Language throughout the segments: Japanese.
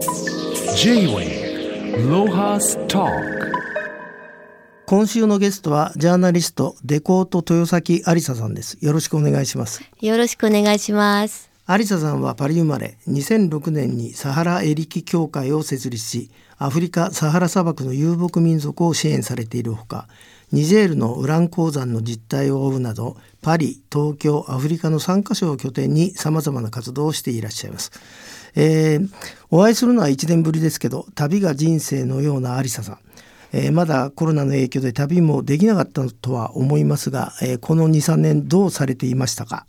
J-Way ロハスタ今週のゲストはジャーナリストデコート豊崎有沙さんです。よろしくお願いします。よろしくお願いします。有沙さんはパリ生まれ2006年にサハラエリキ協会を設立しアフリカサハラ砂漠の遊牧民族を支援されているほかニジェールのウラン鉱山の実態を追うなどパリ東京アフリカの3カ所を拠点にさまざまな活動をしていらっしゃいます、えー、お会いするのは1年ぶりですけど旅が人生のような有沙さんえー、まだコロナの影響で旅もできなかったとは思いますが、えー、この23年どうされていましたか？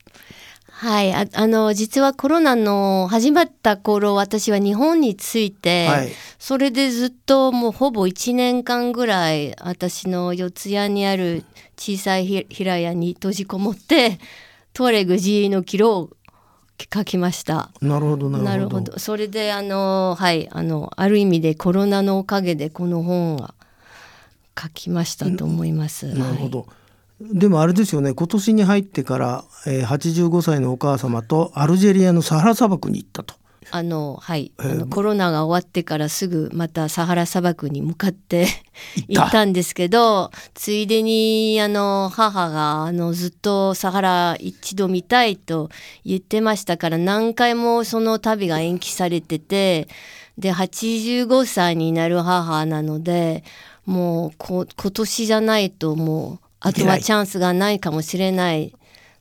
はいああの実はコロナの始まった頃私は日本に着いて、はい、それでずっともうほぼ1年間ぐらい私の四谷にある小さい平屋に閉じこもってトワレグ G のキロを書きました。なるほどなるほど。それであのはいあのある意味でコロナのおかげでこの本は書きましたと思います。なるほど。はいでもあれですよね今年に入ってから、えー、85歳のお母様とアルジェリアのサハラ砂漠に行ったと。あのはい。あのコロナが終わってからすぐまたサハラ砂漠に向かって行った。んですけどついでにあの母があのずっとサハラ一度見たいと言ってましたから何回もその旅が延期されててで85歳になる母なのでもうこ今年じゃないともうあとはチャンスがないかもしれない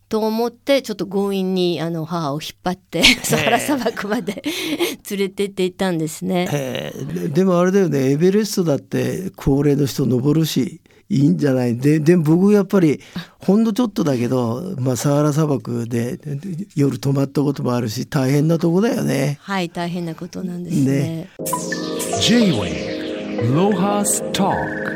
と思ってちょっと強引にあの母を引っ張ってサハラ砂漠まで 連れてっていったんですね。でもあれだよねエベレストだって高齢の人登るしいいんじゃない？ででも僕やっぱりほんのちょっとだけど、まあ、サハラ砂漠で夜泊まったこともあるし大変なとこだよね。はい大変なことなんですね。ね J-Way ロハスター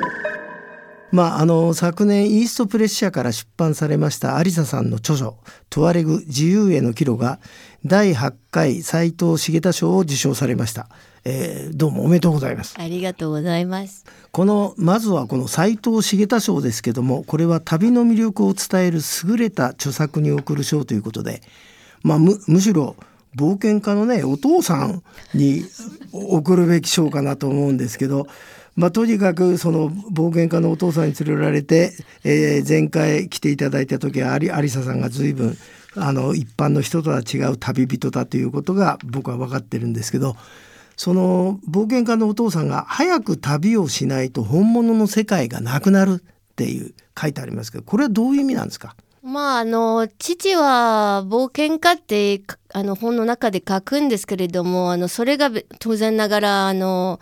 まあ、あの昨年イーストプレッシャーから出版されました有沙さんの著書「トワレグ自由への帰路」が第8回斎藤茂太賞を受賞されました、えー、どうもおめでとうございます。ありがとうございます。このまずはこの斎藤茂太賞ですけどもこれは旅の魅力を伝える優れた著作に贈る賞ということでまあむむしろ冒険家のねお父さんに贈るべき賞かなと思うんですけどまあ、とにかくその冒険家のお父さんに連れられて、えー、前回来ていただいた時は有有沙さんが随分あの一般の人とは違う旅人だということが僕は分かってるんですけどその冒険家のお父さんが早く旅をしないと本物の世界がなくなるっていう書いてありますけどこれはどういう意味なんですか？まああの父は冒険家ってあの本の中で書くんですけれどもあのそれが当然ながらあの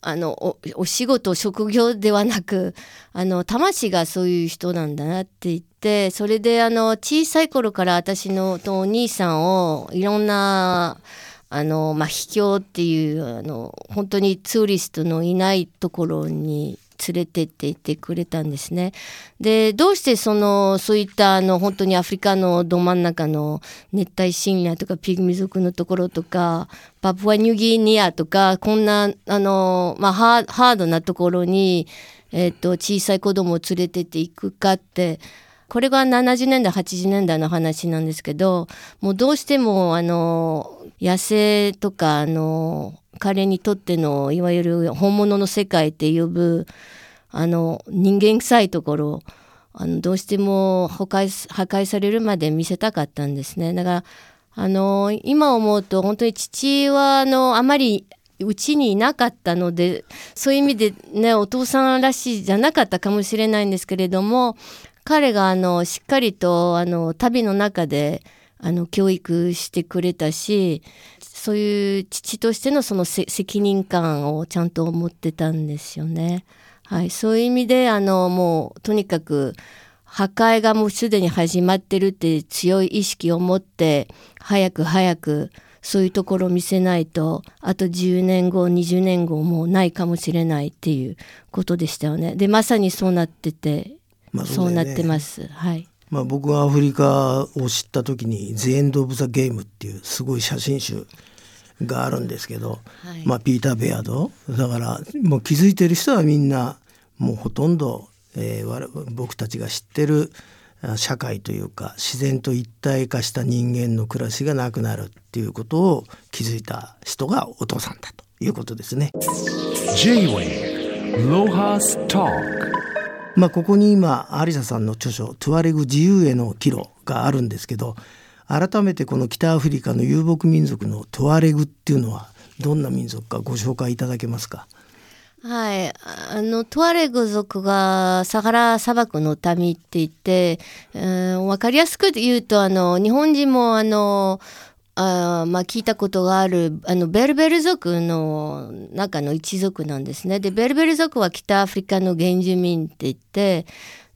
あのおお仕事職業ではなくあの魂がそういう人なんだなって言ってそれであの小さい頃から私のお兄さんをいろんなあの、まあ、秘境っていうあの本当にツーリストのいないところに連れてっていてくれたんですね。でどうしてそのそういったあの本当にアフリカのど真ん中の熱帯森林とかピグミ族のところとかパプアニューギニアとかこんなあの、まあ、ハードなところに、えーと、小さい子供を連れてっていくかってこれが70年代80年代の話なんですけどもうどうしてもあの野生とかあの彼にとってのいわゆる本物の世界って呼ぶあの人間臭いところあのどうしても破壊破壊されるまで見せたかったんですね。だからあの今思うと本当に父はあのあまりうちにいなかったのでそういう意味でねお父さんらしいじゃなかったかもしれないんですけれども彼があのしっかりとあの旅の中であの教育してくれたしそういう父としてのその責任感をちゃんと持ってたんですよね。はい、そういう意味であのもうとにかく破壊がもうすでに始まってるって強い意識を持って早く早くそういうところを見せないとあと10年後20年後もうないかもしれないっていうことでしたよね。でまさにそうなってて、まあそうね、そうなってます。はい。まあ僕がアフリカを知った時に「The End of the Game」っていうすごい写真集があるんですけど、はい、まあピーター・ベアード。だからもう気づいてる人はみんなもうほとんど、えー、僕たちが知ってる社会というか自然と一体化した人間の暮らしがなくなるっていうことを気づいた人がお父さんだということですね。J-Wave Lohas Talk まあここに今アリサさんの著書「トゥアレグ自由への岐路」があるんですけど改めてこの北アフリカの遊牧民族のトゥアレグっていうのはどんな民族かご紹介いただけますか？はい、あのトワレグ族がサハラ砂漠の民って言って、うん、分かりやすく言うとあの日本人もあのあまあ、聞いたことがあるあのベルベル族の中の一族なんですね。でベルベル族は北アフリカの原住民って言って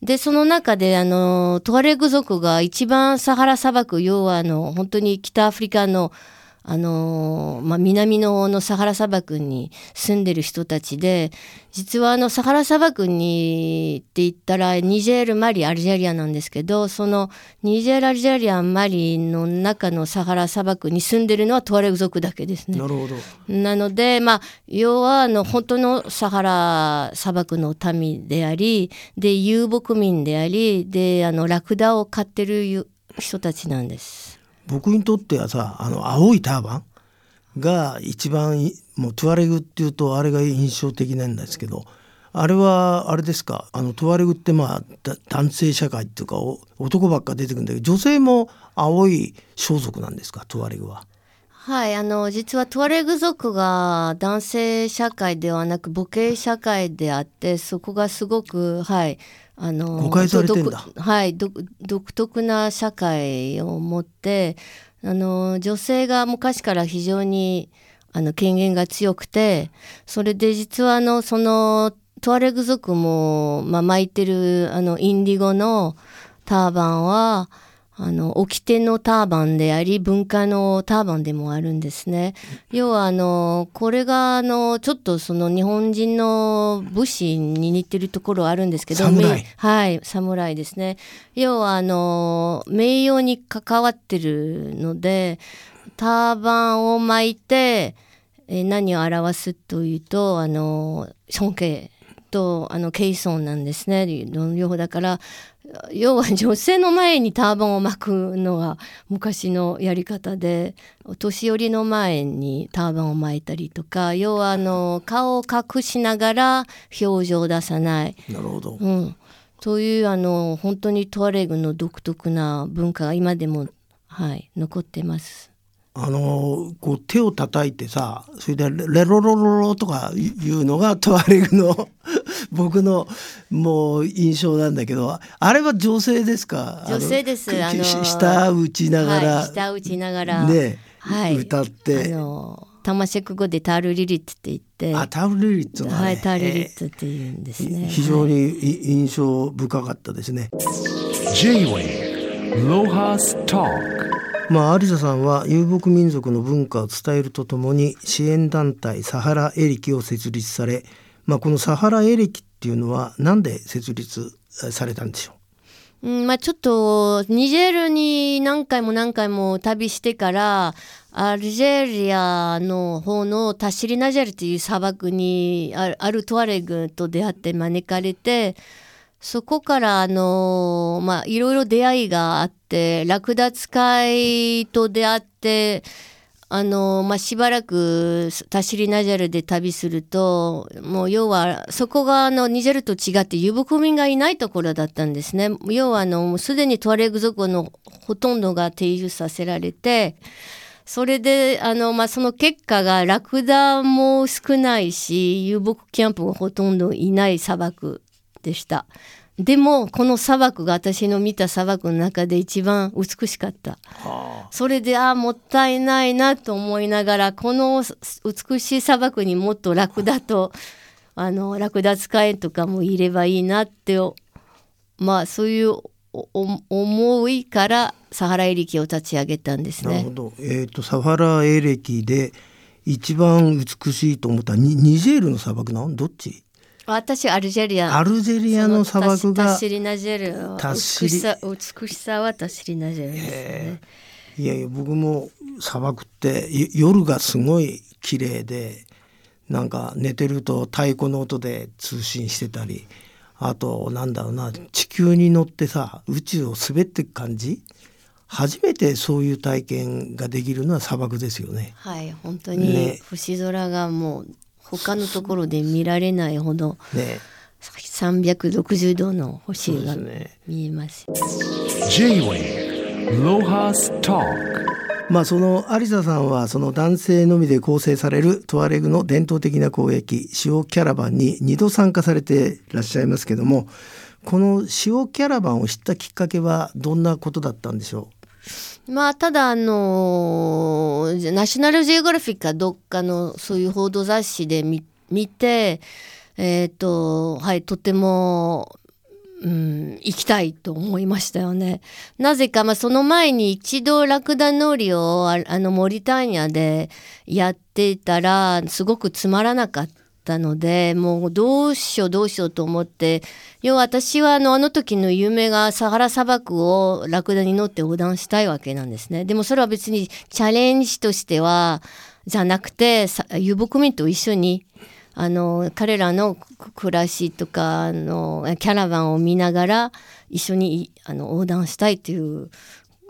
でその中であのトワレグ族が一番サハラ砂漠要はあの本当に北アフリカのあのまあ、南ののサハラ砂漠に住んでる人たちで実はあのサハラ砂漠にって言ったらニジェールマリアルジェリアなんですけどそのニジェールアルジェリアマリの中のサハラ砂漠に住んでるのはトワレグ族だけですね。なるほど。なのでまあ要はあの本当のサハラ砂漠の民でありで遊牧民でありであのラクダを飼ってる人たちなんです。僕にとってはさあの青いターバンが一番もうトゥアレグっていうとあれが印象的なんですけどあれはあれですか？あのトゥアレグってまあ男性社会っていうか男ばっか出てくるんだけど女性も青い装束なんですか？トゥアレグは。はい、あの実はトワレグ族が男性社会ではなく母系社会であってそこがすごくはいあの誤解されてんだ。独はい独独特な社会を持ってあの女性が昔から非常にあの権限が強くてそれで実はあのそのトワレグ族も、まあ、巻いてるあのインディゴのターバンはあの掟のターバンであり文化のターバンでもあるんですね。要はあのこれがあのちょっとその日本人の武士に似てるところあるんですけどはい侍ですね。要はあの名誉に関わってるのでターバンを巻いてえー何を表すというとあの尊敬とあのケソンなんですね両方だから要は女性の前にターバンを巻くのが昔のやり方でお年寄りの前にターバンを巻いたりとか要はあの顔を隠しながら表情を出さない、なるほど。うん、というあの本当にトワレグの独特な文化が今でも、はい、残ってます。あのこう手を叩いてさそれでレロロロロとかいうのがトワレグの 僕のもう印象なんだけどあれは女性ですか？女性です。あのあのし下打ちながら、はい、下打ちながら、ね、はい、歌って。あのタマシェク語でタールリリッツって言って。あタウルリリッツの、ね、はいタールリリッツって言うんですね、非常にい印象深かったですね。J-Wave Lohas Talk まあ、アリサさんは遊牧民族の文化を伝えるとともに支援団体サハラエレキを設立され、まあ、このサハラエレキっていうのは何で設立されたんでしょう？うんまあ、ちょっとニジェールに何回も何回も旅してからアルジェリアの方のタシリナジェルという砂漠にあるあるトワレグと出会って招かれてそこからあのまあいろいろ出会いがあってラクダ使いと出会ってあのまあ、しばらくタシリナジャルで旅するともう要はそこがあのニジェルと違って遊牧民がいないところだったんですね。要はあのもうすでにトワレグ族のほとんどが定住させられてそれであの、まあ、その結果がラクダも少ないし遊牧キャンプがほとんどいない砂漠。でした。でもこの砂漠が私の見た砂漠の中で一番美しかった。それでああもったいないなと思いながらこの美しい砂漠にもっとラクダとあのラクダ使いとかもいればいいなってまあそういう思いからサハラエレキを立ち上げたんですね。なるほど。えっ、とサハラエレキで一番美しいと思ったニニジェールの砂漠なのどっち？私アルジェリアアルジェリアの砂漠がタシリナジェル美しさ美しさはタシリナジェルですね。いやいや僕も砂漠って夜がすごい綺麗でなんか寝てると太鼓の音で通信してたりあとなんだろうな地球に乗ってさ宇宙を滑っていく感じ？初めてそういう体験ができるのは砂漠ですよね。はい本当に星空がもう他のところで見られないほどね。360度の星が見えます。まあそのアリサさんはその男性のみで構成されるトワレグの伝統的な交易塩キャラバンに2度参加されていらっしゃいますけどもこの塩キャラバンを知ったきっかけはどんなことだったんでしょまあただあのナショナルジオグラフィックかどっかのそういう報道雑誌で見てえっ、とはいとてもうん、行きたいと思いましたよね。なぜか、まあ、その前に一度ラクダ乗りをあのモリターニャでやっていたらすごくつまらなかったたのでもうどうしようどうしようと思って要は私はあのあの時の夢がサハラ砂漠をラクダに乗って横断したいわけなんですね。でもそれは別にチャレンジとしてはじゃなくて遊牧民と一緒にあの彼らの暮らしとかあのキャラバンを見ながら一緒にあの横断したいという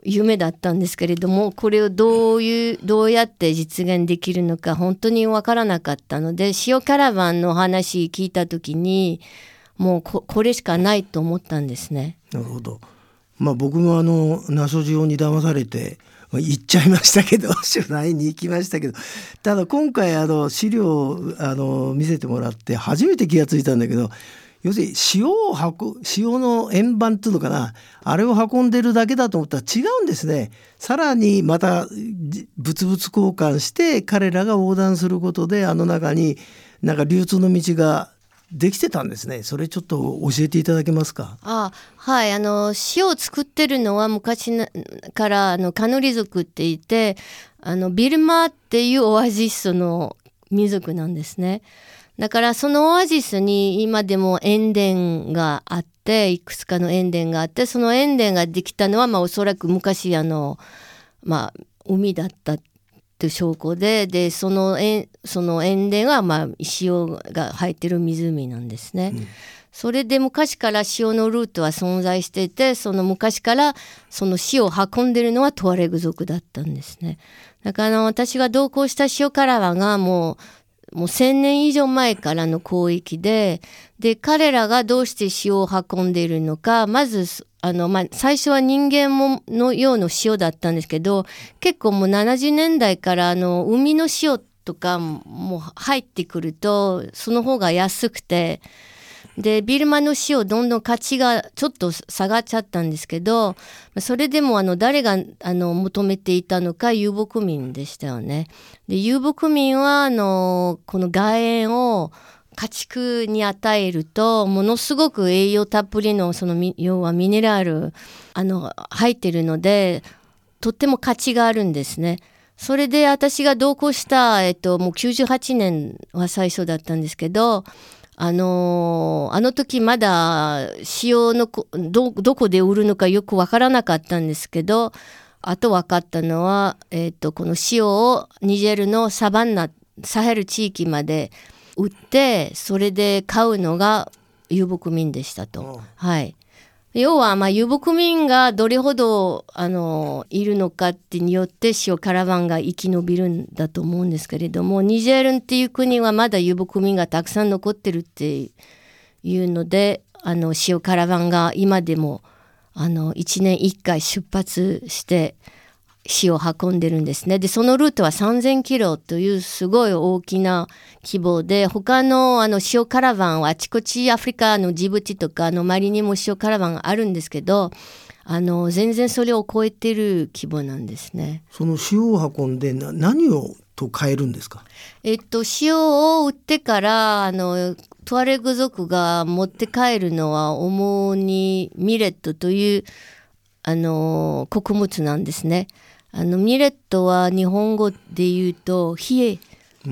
夢だったんですけれどもこれをどういうどうやって実現できるのか本当に分からなかったので塩キャラバンの話聞いた時にもうここれしかないと思ったんですね。なるほどまあ僕もあのナショジオに騙されて行っちゃいましたけど 取材に行きましたけどただ今回あの資料をあの見せてもらって初めて気がついたんだけど要するに塩を運塩の円盤っていうのかな。あれを運んでるだけだと思ったら違うんですね。さらにまた物々交換して彼らが横断することであの中になんか流通の道ができてたんですね。それちょっと教えていただけますか？あはい。あの塩を作ってるのは昔からあのカヌリ族って言ってあのビルマっていうオアジスの民族なんですね。だからそのオアジスに今でも塩田があっていくつかの塩田があってその塩田ができたのはまあおそらく昔あのまあ海だったっていう証拠ででその塩その塩田はまあ塩が入ってる湖なんですね。それで昔から塩のルートは存在していてその昔からその塩を運んでるのはトワレグ族だったんですね。だから私が同行した塩カラワがもうもう1,000年以上前からの交易でで彼らがどうして塩を運んでいるのかまずあの、まあ、最初は人間ものような塩だったんですけど結構もう70年代からあの海の塩とかも入ってくるとその方が安くてでビルマの塩どんどん価値がちょっと下がっちゃったんですけどそれでもあの誰があの求めていたのか遊牧民でしたよね。で遊牧民はあのこの岩塩を家畜に与えるとものすごく栄養たっぷりのその要はミネラルあの入ってるのでとっても価値があるんですね。それで私が同行した、えっと、もう98年は最初だったんですけどあのーあの時まだ塩のこどどこで売るのかよくわからなかったんですけどあと分かったのは、えっとこの塩をニジェールのサバンナサヘル地域まで売ってそれで買うのが遊牧民でしたと。はい要はまあ遊牧民がどれほどあのいるのかってによって塩カラバンが生き延びるんだと思うんですけれどもニジェールっていう国はまだ遊牧民がたくさん残ってるっていうのであの塩カラバンが今でもあの1年1回出発して塩を運んでるんですね。でそのルートは3,000キロというすごい大きな規模で他のあの塩カラバンはあちこちアフリカのジブチとかの周りにも塩カラバンがあるんですけどあの全然それを超えてる規模なんですね。その塩を運んでな何をと買えるんですか？えっと塩を売ってからあのトワレグ族が持って帰るのは主にミレットというあの穀物なんですね。あのミレットは日本語で言うと冷え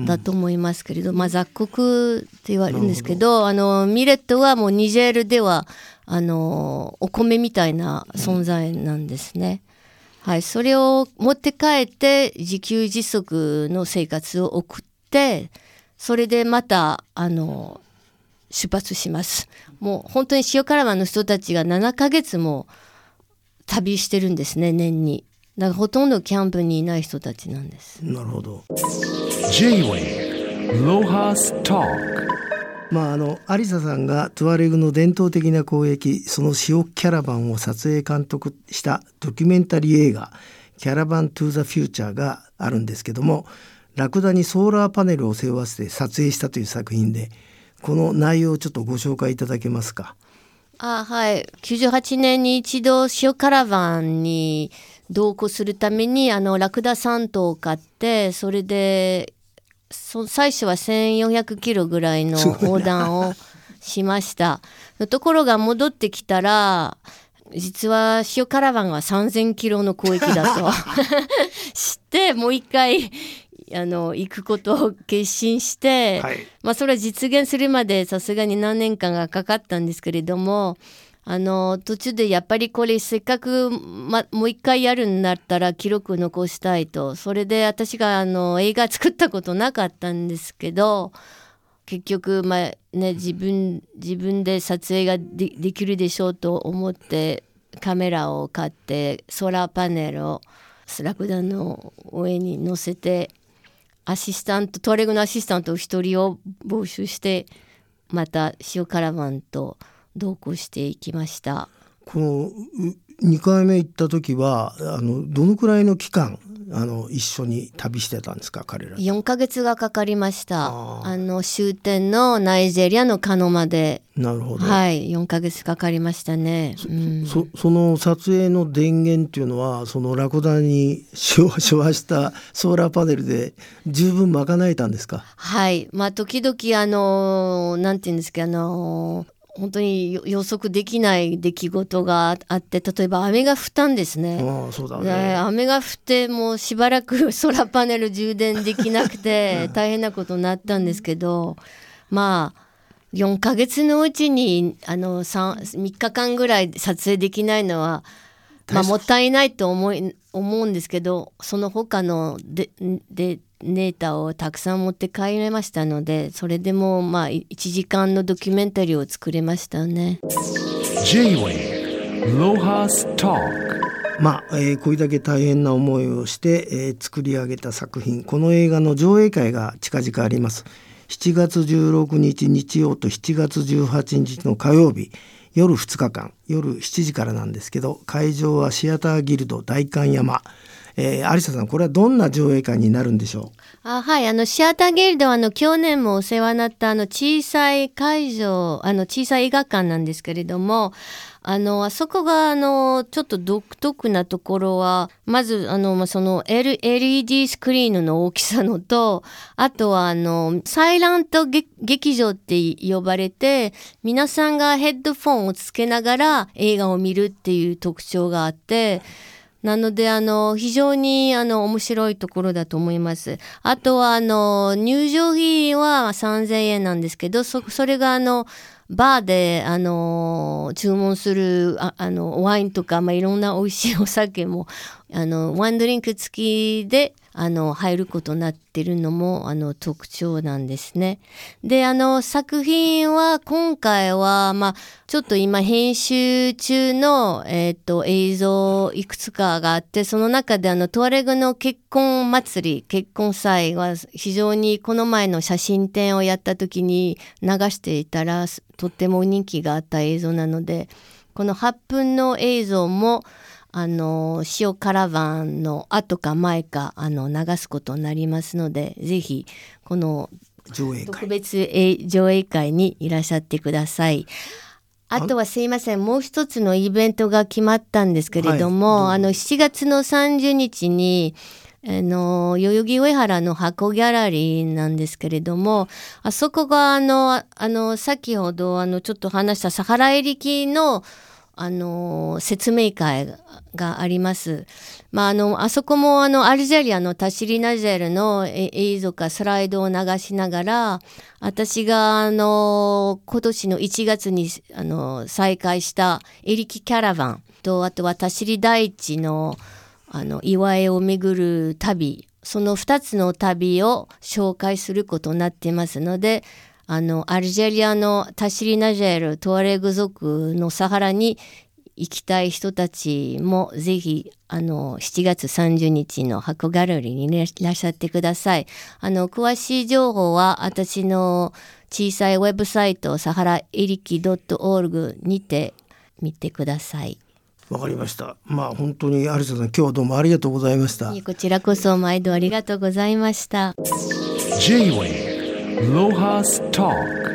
だと思いますけれど、まあ雑穀って言われるんですけどあのミレットはもうニジェールではあのお米みたいな存在なんですね。はい、それを持って帰って自給自足の生活を送ってそれでまたあの出発します。もう本当に塩辛湾の人たちが7ヶ月も旅してるんですね年にだからほとんどキャンプにいない人たちなんです。なるほど。J-Way Lohas Talk まああのアリサさんがトゥアレグの伝統的な交易その塩キャラバンを撮影監督したドキュメンタリー映画「キャラバン・トゥ・ザ・フューチャー」があるんですけどもラクダにソーラーパネルを背負わせて撮影したという作品でこの内容をちょっとご紹介いただけますか？あはい。98年に一度塩カラバンに同行するためにあのラクダ3頭を買ってそれでそ最初は1400キロぐらいの横断をしました。ところが戻ってきたら実は塩カラバンは3000キロの交易だと 知ってもう一回あの行くことを決心して、はいまあそれは実現するまでさすがに何年間がかかったんですけれどもあの途中でやっぱりこれせっかく、ま、もう一回やるんだったら記録残したいとそれで私があの映画作ったことなかったんですけど結局、まあね、自分自分で撮影がでできるでしょうと思ってカメラを買ってソーラーパネルをスラクダの上に乗せてアシスタントトレグのアシスタント一人を募集してまた塩カラバンと同行していきました。この2回目行った時はあのどのくらいの期間あの一緒に旅してたんですか彼ら。4ヶ月がかかりました。あの終点のナイジェリアのカノまで。なるほど。はい4ヶ月かかりましたね、うん、そその撮影の電源っていうのはそのラクダに昭和したソーラーパネルで十分賄えたんですか？はい。まあ時々あのなんて言うんですかあの本当に予予測できない出来事があって例えば雨が降ったんですね。ねね。雨が降ってもうしばらくソラーパネル充電できなくて 大変なことになったんですけどまあ4ヶ月のうちにあの 3, 3日間ぐらい撮影できないのは、まあ、もったいないと思い思うんですけどその他のででデータをたくさん持って帰れましたのでそれでもまあ1時間のドキュメンタリーを作れましたね。J-Way Lohas Talk. まあ、えーこれだけ大変な思いをして、えー作り上げた作品この映画の上映会が近々あります。7月16日日曜と7月18日の火曜日夜2日間夜7時からなんですけど会場はシアターギルド代官山。えー、有沙さんこれはどんな上映会になるんでしょう？あはいあのシアターギルドはあの去年もお世話になったあの小さい会場あの小さい映画館なんですけれどもあのあそこがあのちょっと独特なところはまずあのまその L LED スクリーンの大きさのとあとはあのサイラント劇場って呼ばれて皆さんがヘッドフォンをつけながら映画を見るっていう特徴があって。なので、あの、非常に、あの、面白いところだと思います。あとは、あの、入場費は3000円なんですけど、そ、それが、あの、バーで、あの、注文する、ああの、ワインとか、まあ、いろんな美味しいお酒も、あの、ワンドリンク付きで、あの、入ることになってるのも、あの、特徴なんですね。で、あの、作品は、今回は、まあ、ちょっと今、編集中の、えっ、と、映像いくつかがあって、その中で、あの、トワレグの結婚祭り、結婚祭は、非常にこの前の写真展をやった時に流していたら、とっても人気があった映像なので、この8分の映像も、あの塩カラバンの後か前かあの流すことになりますのでぜひこのう上映特会別え上映会にいらっしゃってください。あとはすいませんもう一つのイベントが決まったんですけれども、はい。あの7月の30日にあの代々木上原の箱ギャラリーなんですけれどもあそこがあのああの先ほどあのちょっと話したサハラエリキのあの説明会があります。まあ、あのあそこもあのアルジェリアのタシリナジェルの映像かスライドを流しながら私があの今年の1月にあの再開したエリキキャラバンとあとはタシリ大地のあの祝いを巡る旅その2つの旅を紹介することになってますのであのアルジェリアのタシリナジェルトワレグ族のサハラに行きたい人たちもぜひあの7月30日の箱ギャラリーにいらっしゃってください。あの詳しい情報は私の小さいウェブサイトサハラエリキ .org にて見てください。わかりました。まあ本当に有沙さん今日はどうもありがとうございました。こちらこそ毎度ありがとうございました。J-Wave Lohas Talk